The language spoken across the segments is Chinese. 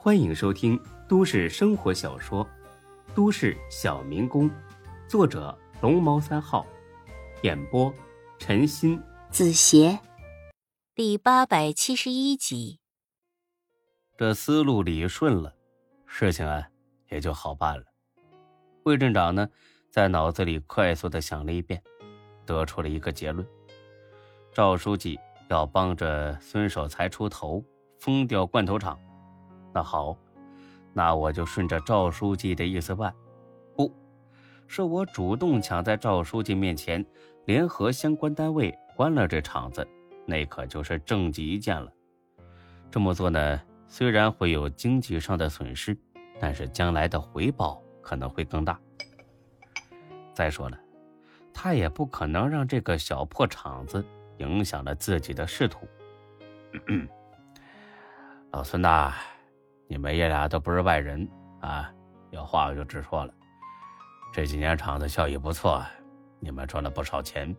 欢迎收听都市生活小说《都市小民工》，作者龙猫三号，演播陈鑫、子邪，第八百七十一集。这思路理顺了，事情啊也就好办了。魏镇长呢，在脑子里快速的想了一遍，得出了一个结论：赵书记要帮着孙守财出头，封掉罐头厂。那好，那我就顺着赵书记的意思办，不是我主动抢在赵书记面前，联合相关单位关了这厂子，那可就是政绩一件了。这么做呢，虽然会有经济上的损失，但是将来的回报可能会更大。再说了，他也不可能让这个小破厂子影响了自己的仕途。老孙呐。你们爷俩都不是外人啊，有话我就直说了。这几年厂子效益不错，你们赚了不少钱，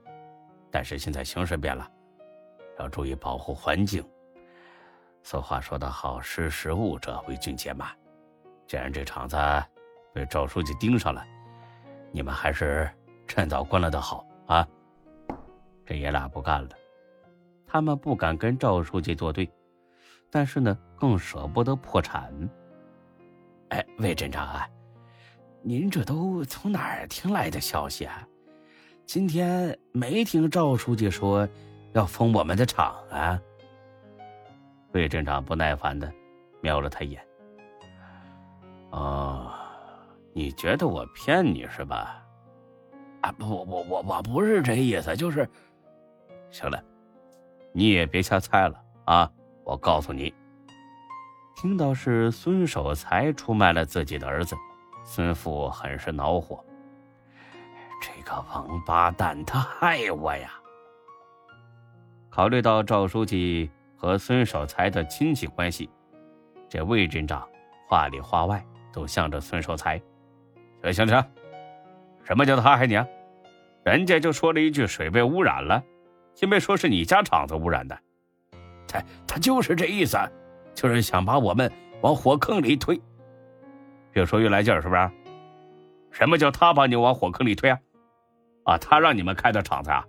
但是现在形势变了，要注意保护环境。俗话说得好，识时务者为俊杰嘛。既然这厂子被赵书记盯上了，你们还是趁早关了的好啊。这爷俩不干了，他们不敢跟赵书记作对。但是呢，更舍不得破产。哎，魏镇长啊，您这都从哪儿听来的消息啊？今天没听赵书记说要封我们的厂啊？魏镇长不耐烦的瞄了他一眼。哦，你觉得我骗你是吧？啊，不，我我我我不是这意思，就是，行了，你也别瞎猜了啊。我告诉你，听到是孙守财出卖了自己的儿子，孙父很是恼火。这个王八蛋，他害我呀！考虑到赵书记和孙守财的亲戚关系，这魏镇长话里话外都向着孙守财。行行行，什么叫他害你啊？人家就说了一句水被污染了，因为说是你家厂子污染的。他他就是这意思，就是想把我们往火坑里推。越说越来劲儿，是不是？什么叫他把你往火坑里推啊？啊，他让你们开的厂子啊？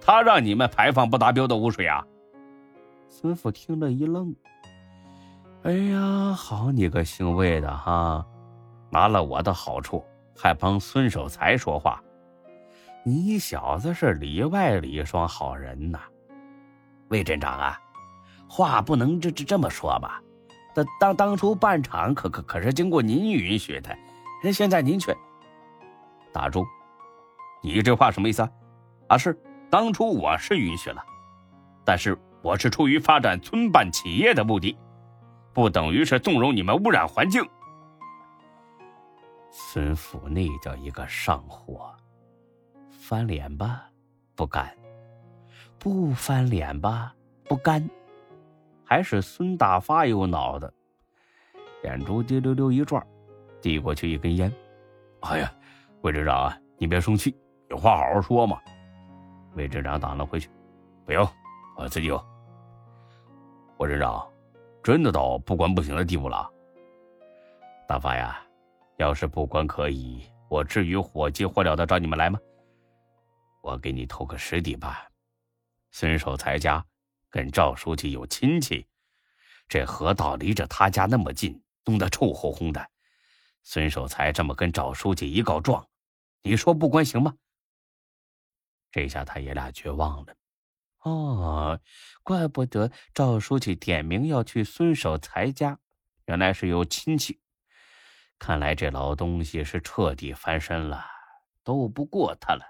他让你们排放不达标的污水啊？孙父听了一愣。哎呀，好你个姓魏的哈，拿了我的好处还帮孙守财说话，你小子是里外里双好人呐，魏镇长啊！话不能这这这么说吧？当当当初办厂可可可是经过您允许的，那现在您却打住！你这话什么意思啊？啊，是当初我是允许了，但是我是出于发展村办企业的目的，不等于是纵容你们污染环境。孙府那叫一个上火，翻脸吧，不干；不翻脸吧，不干。还是孙大发有脑子，眼珠滴溜溜一转，递过去一根烟。哎呀，魏镇长啊，你别生气，有话好好说嘛。魏镇长挡了回去，不用，我自己有。魏镇长，真的到不关不行的地步了。大发呀，要是不关可以，我至于火急火燎的找你们来吗？我给你透个实底吧，孙守财家。跟赵书记有亲戚，这河道离着他家那么近，弄得臭烘烘的。孙守财这么跟赵书记一告状，你说不关行吗？这下他爷俩绝望了。哦，怪不得赵书记点名要去孙守财家，原来是有亲戚。看来这老东西是彻底翻身了，斗不过他了。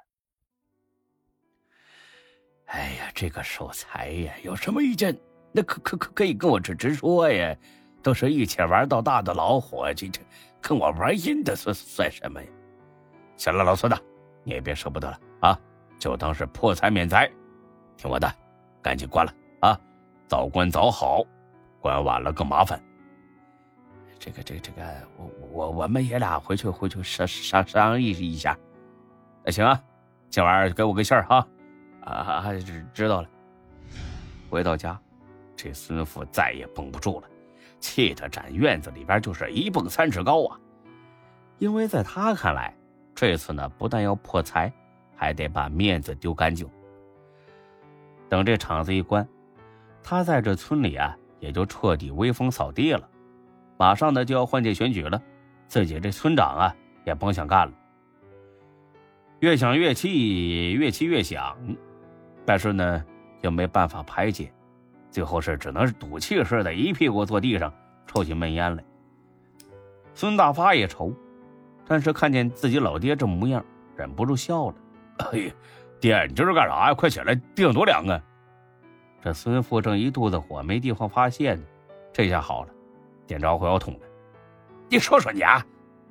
哎呀，这个守财呀，有什么意见，那可可可可以跟我直直说呀。都是一起玩到大的老伙计，这跟我玩阴的算算什么呀？行了，老孙子，你也别舍不得了啊，就当是破财免灾。听我的，赶紧关了啊，早关早好，关晚了更麻烦。这个这个这个，我我我们爷俩回去回去商商商议一下。那行啊，今晚给我个信儿哈。啊，知知道了。回到家，这孙父再也绷不住了，气得站院子里边就是一蹦三尺高啊！因为在他看来，这次呢不但要破财，还得把面子丢干净。等这厂子一关，他在这村里啊也就彻底威风扫地了。马上呢就要换届选举了，自己这村长啊也甭想干了。越想越气，越气越想，但是呢又没办法排解，最后是只能是赌气似的，一屁股坐地上抽起闷烟来。孙大发也愁，但是看见自己老爹这模样，忍不住笑了：“哎呀，爹，你这是干啥呀？快起来，地上多凉啊！”这孙父正一肚子火，没地方发泄呢，这下好了，点着火药桶了。你说说你啊！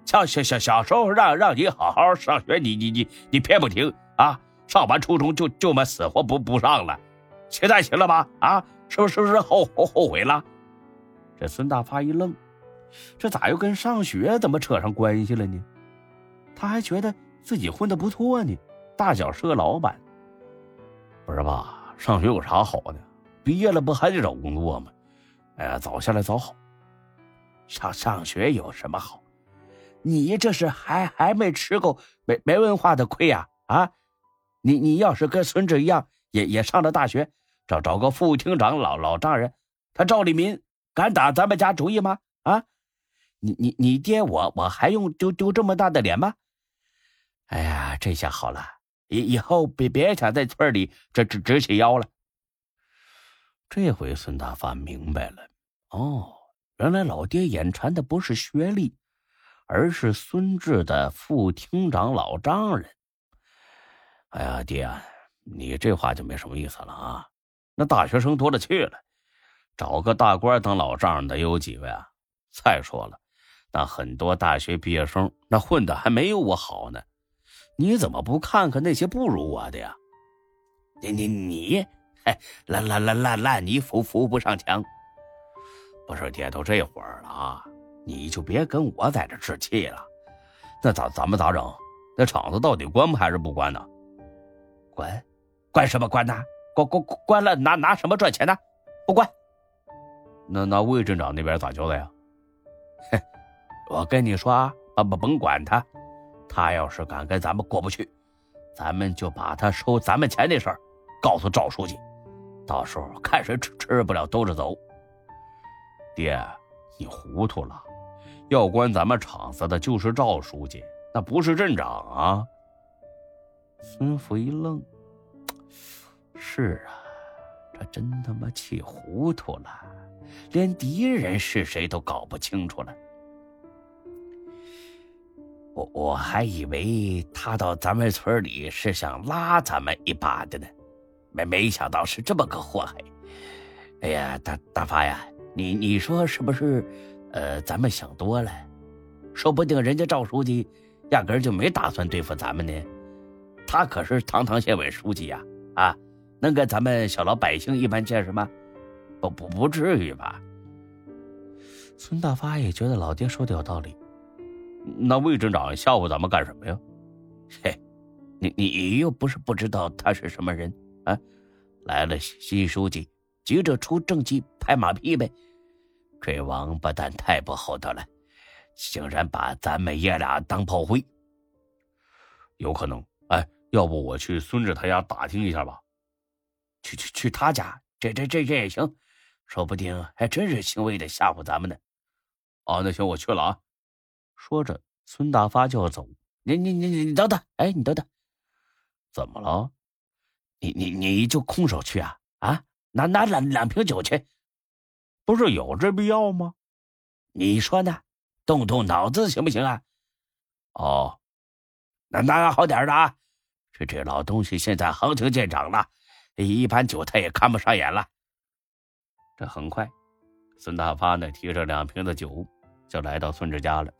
小小小小时候让让你好好上学，你你你你偏不听啊！上完初中就就么死活不不上了，现在行了吧？啊，是不是不是后后后悔了？这孙大发一愣，这咋又跟上学怎么扯上关系了呢？他还觉得自己混的不错呢，大小是个老板。不是吧？上学有啥好的？毕业了不还得找工作吗？哎呀，早下来早好。上上学有什么好？你这是还还没吃够没没文化的亏呀！啊，你你要是跟孙志一样，也也上了大学，找找个副厅长老老丈人，他赵立民敢打咱们家主意吗？啊，你你你爹我我还用丢丢这么大的脸吗？哎呀，这下好了，以以后别别想在村里直直直起腰了。这回孙大发明白了，哦，原来老爹眼馋的不是学历。而是孙志的副厅长老丈人。哎呀，爹，你这话就没什么意思了啊！那大学生多了去了，找个大官当老丈人的有几位啊？再说了，那很多大学毕业生那混的还没有我好呢。你怎么不看看那些不如我的呀？你你你，哎，烂烂烂烂烂泥扶扶不上墙。不是爹，都这会儿了啊！你就别跟我在这置气了，那咋咱们咋整？那厂子到底关不还是不关呢？关，关什么关呢？关关关了拿拿什么赚钱呢？不关。那那魏镇长那边咋交代呀？哼，我跟你说啊，甭甭管他，他要是敢跟咱们过不去，咱们就把他收咱们钱的事儿告诉赵书记，到时候看谁吃吃不了兜着走。爹，你糊涂了。要关咱们厂子的就是赵书记，那不是镇长啊。孙福一愣：“是啊，这真他妈气糊涂了，连敌人是谁都搞不清楚了。我我还以为他到咱们村里是想拉咱们一把的呢，没没想到是这么个祸害。哎呀，大大发呀，你你说是不是？”呃，咱们想多了，说不定人家赵书记压根就没打算对付咱们呢。他可是堂堂县委书记呀，啊，能跟咱们小老百姓一般见识吗？不不不至于吧？孙大发也觉得老爹说的有道理。那魏镇长吓唬咱们干什么呀？嘿，你你又不是不知道他是什么人啊？来了新书记，急着出政绩拍马屁呗。这王八蛋太不厚道了，竟然把咱们爷俩当炮灰。有可能，哎，要不我去孙志他家打听一下吧？去去去他家，这这这这也行，说不定还真是轻微的吓唬咱们呢。哦，那行，我去了啊。说着，孙大发就要走。你你你你等等，哎，你等等，怎么了？你你你就空手去啊？啊，拿拿两两瓶酒去。不是有这必要吗？你说呢？动动脑子行不行啊？哦，那那好点的啊！这这老东西现在行情见长了，一般酒他也看不上眼了。这很快，孙大发呢提着两瓶子酒就来到孙志家了。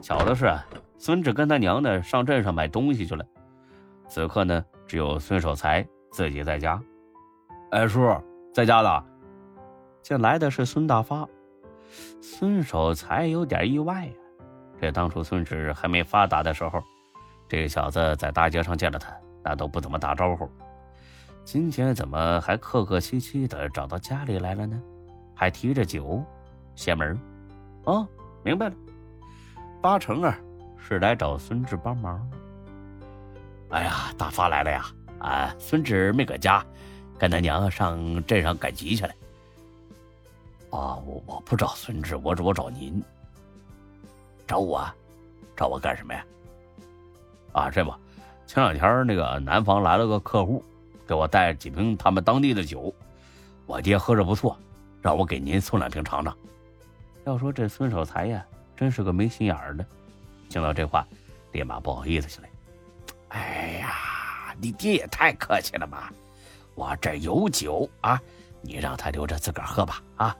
巧的是，孙志跟他娘呢上镇上买东西去了。此刻呢，只有孙守财自己在家。哎，叔在家呢。见来的是孙大发，孙守财有点意外呀。这当初孙志还没发达的时候，这小子在大街上见了他，那都不怎么打招呼。今天怎么还客客气气的找到家里来了呢？还提着酒，邪门。哦，明白了，八成啊是来找孙志帮忙。哎呀，大发来了呀！啊，孙志没搁家，跟他娘上镇上赶集去了。啊，我我不找孙志，我我找您。找我？找我干什么呀？啊，这不，前两天那个南方来了个客户，给我带几瓶他们当地的酒，我爹喝着不错，让我给您送两瓶尝尝。要说这孙守财呀，真是个没心眼儿的。听到这话，立马不好意思起来。哎呀，你爹也太客气了吧！我这有酒啊，你让他留着自个儿喝吧。啊，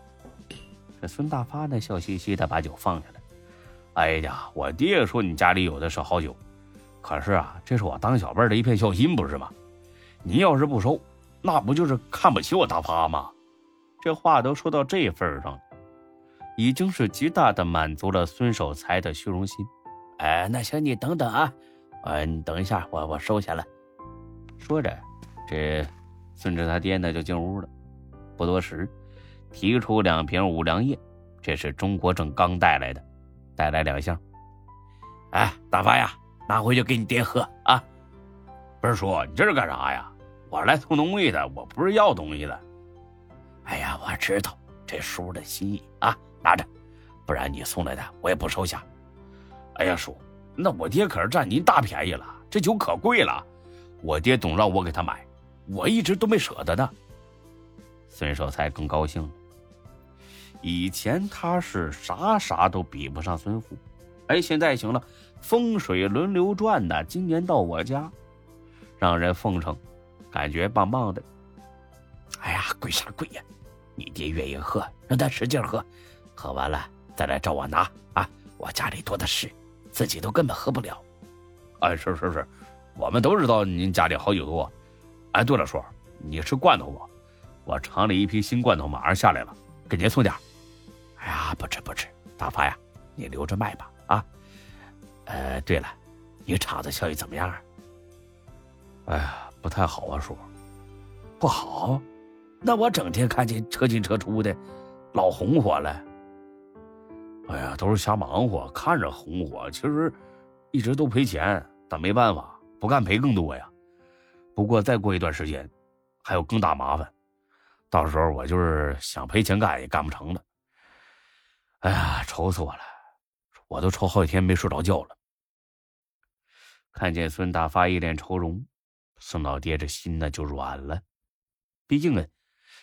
这孙大发呢，笑嘻嘻的把酒放下来。哎呀，我爹说你家里有的是好酒，可是啊，这是我当小辈的一片孝心，不是吗？您要是不收，那不就是看不起我大发吗？这话都说到这份上了。已经是极大的满足了孙守财的虚荣心。哎，那行，你等等啊，呃，你等一下，我我收下了。说着，这孙志他爹呢就进屋了。不多时，提出两瓶五粮液，这是中国正刚带来的，带来两箱。哎，大发呀，拿回去给你爹喝啊。不是叔，你这是干啥呀？我是来送东西的，我不是要东西的。哎呀，我知道这叔的心意啊。拿着，不然你送来的我也不收下。哎呀，叔，那我爹可是占您大便宜了，这酒可贵了，我爹总让我给他买，我一直都没舍得呢。孙守财更高兴了。以前他是啥啥都比不上孙富，哎，现在行了，风水轮流转呢。今年到我家，让人奉承，感觉棒棒的。哎呀，贵啥贵呀？你爹愿意喝，让他使劲喝。喝完了再来找我拿啊！我家里多的是，自己都根本喝不了。哎，是是是，我们都知道您家里好酒多。哎，对了，叔，你吃罐头不？我厂里一批新罐头马上下来了，给您送点。哎呀，不吃不吃，大发呀，你留着卖吧。呃，对了，你厂子效益怎么样？哎呀，不太好啊，叔。不好？那我整天看见车进车出的，老红火了。哎呀，都是瞎忙活，看着红火，其实一直都赔钱，但没办法，不干赔更多呀。不过再过一段时间，还有更大麻烦，到时候我就是想赔钱干也干不成了。哎呀，愁死我了，我都愁好几天没睡着觉了。看见孙大发一脸愁容，孙老爹这心呢就软了，毕竟呢，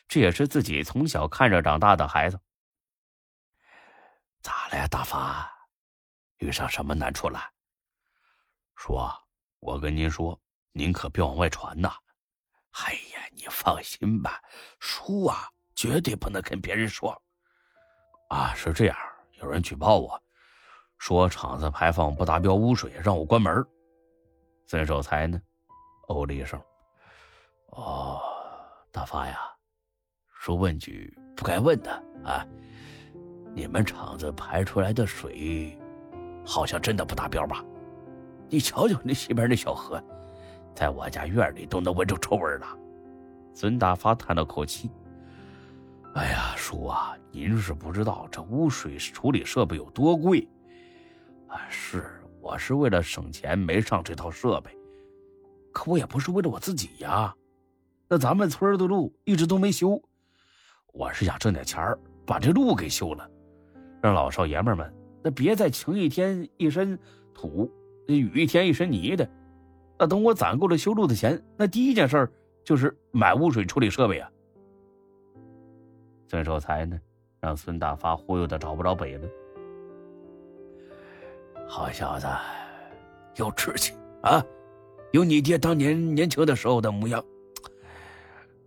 这也是自己从小看着长大的孩子。咋了呀，大发？遇上什么难处了？说，我跟您说，您可别往外传呐。哎呀，你放心吧，叔啊，绝对不能跟别人说。啊，是这样，有人举报我，说厂子排放不达标污水，让我关门。孙守财呢，哦了一声。哦，大发呀，叔问句不该问的啊。你们厂子排出来的水，好像真的不达标吧？你瞧瞧那西边那小河，在我家院里都能闻着臭味了。孙大发叹了口气：“哎呀，叔啊，您是不知道这污水处理设备有多贵。啊，是，我是为了省钱没上这套设备，可我也不是为了我自己呀。那咱们村的路一直都没修，我是想挣点钱把这路给修了。”让老少爷们们那别再晴一天一身土，雨一天一身泥的。那等我攒够了修路的钱，那第一件事就是买污水处理设备啊。孙守财呢，让孙大发忽悠的找不着北了。好小子，有志气啊，有你爹当年年轻的时候的模样。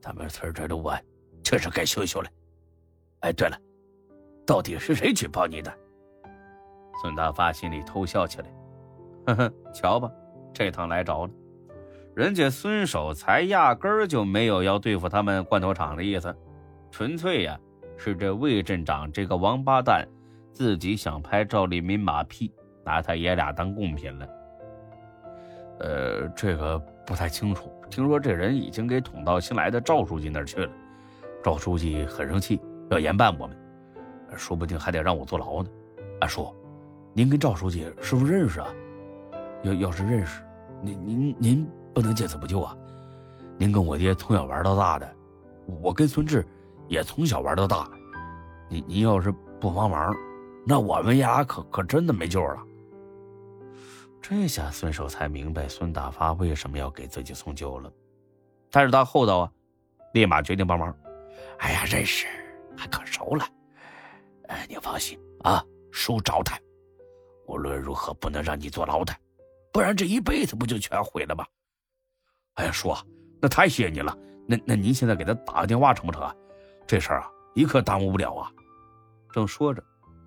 咱们村这路啊，确实该修修了。哎，对了。到底是谁举报你的？孙大发心里偷笑起来，呵呵，瞧吧，这趟来着了。人家孙守财压根儿就没有要对付他们罐头厂的意思，纯粹呀是这魏镇长这个王八蛋自己想拍赵立民马屁，拿他爷俩当贡品了。呃，这个不太清楚，听说这人已经给捅到新来的赵书记那儿去了，赵书记很生气，要严办我们。说不定还得让我坐牢呢。啊，叔，您跟赵书记是不是认识啊？要要是认识，您您您不能见死不救啊！您跟我爹从小玩到大的，我跟孙志也从小玩到大。您您要是不帮忙，那我们俩可可真的没救了。这下孙守才明白孙大发为什么要给自己送酒了，但是他厚道啊，立马决定帮忙。哎呀，认识，还可熟了。哎，你放心啊，叔招待。无论如何不能让你坐牢的，不然这一辈子不就全毁了吗？哎呀，叔，那太谢谢你了。那那您现在给他打个电话成不成啊？这事儿啊，一刻耽误不了啊。正说着，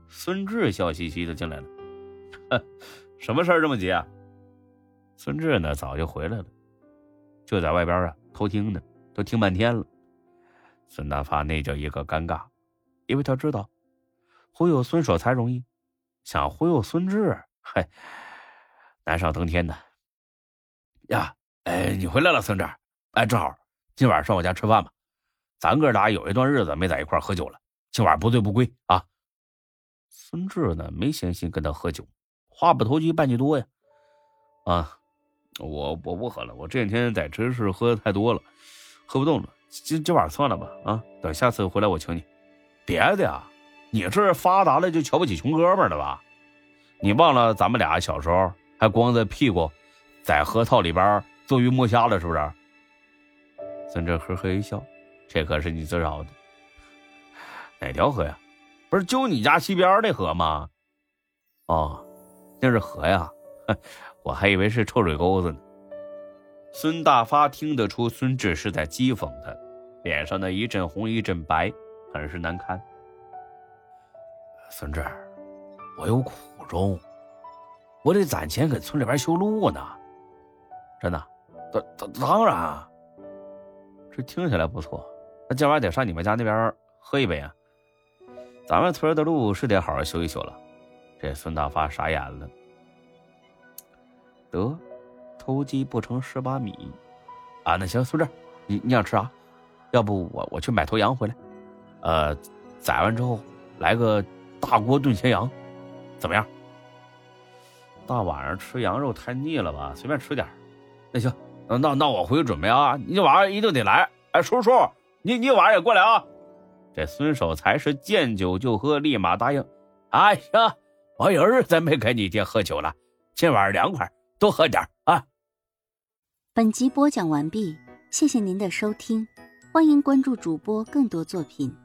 孙志笑嘻嘻的进来了。呵什么事儿这么急啊？孙志呢，早就回来了，就在外边啊偷听呢，都听半天了。孙大发那叫一个尴尬，因为他知道忽悠孙守才容易，想忽悠孙志，嘿，难上登天呢。呀，哎，你回来了，孙志，哎，正好今晚上我家吃饭吧，咱哥俩有一段日子没在一块喝酒了，今晚不醉不归啊。孙志呢，没闲心跟他喝酒。话不投机半句多呀，啊，我我不喝了，我这两天在城市喝的太多了，喝不动了，今今晚算了吧，啊，等下次回来我请你。别的呀，你这发达了就瞧不起穷哥们了吧？你忘了咱们俩小时候还光着屁股在河套里边做鱼摸虾了，是不是？孙哲呵呵一笑，这可是你自找的。哪条河呀？不是就你家西边那河吗？哦。那是河呀，我还以为是臭水沟子呢。孙大发听得出孙志是在讥讽他，脸上的一阵红一阵白，很是难堪。孙志，我有苦衷，我得攒钱给村里边修路呢。真的，当当当然，这听起来不错。那今晚得上你们家那边喝一杯啊。咱们村的路是得好好修一修了。这孙大发傻眼了。得，偷鸡不成蚀把米，啊，那行，孙志，你你想吃啥？要不我我去买头羊回来，呃，宰完之后来个大锅炖咸羊，怎么样？大晚上吃羊肉太腻了吧？随便吃点那行，那那我回去准备啊，你晚上一定得来。哎，叔叔，你你晚上也过来啊。这孙守才是见酒就喝，立马答应。哎呀。我有日子没跟你爹喝酒了，今晚凉快，多喝点啊！本集播讲完毕，谢谢您的收听，欢迎关注主播更多作品。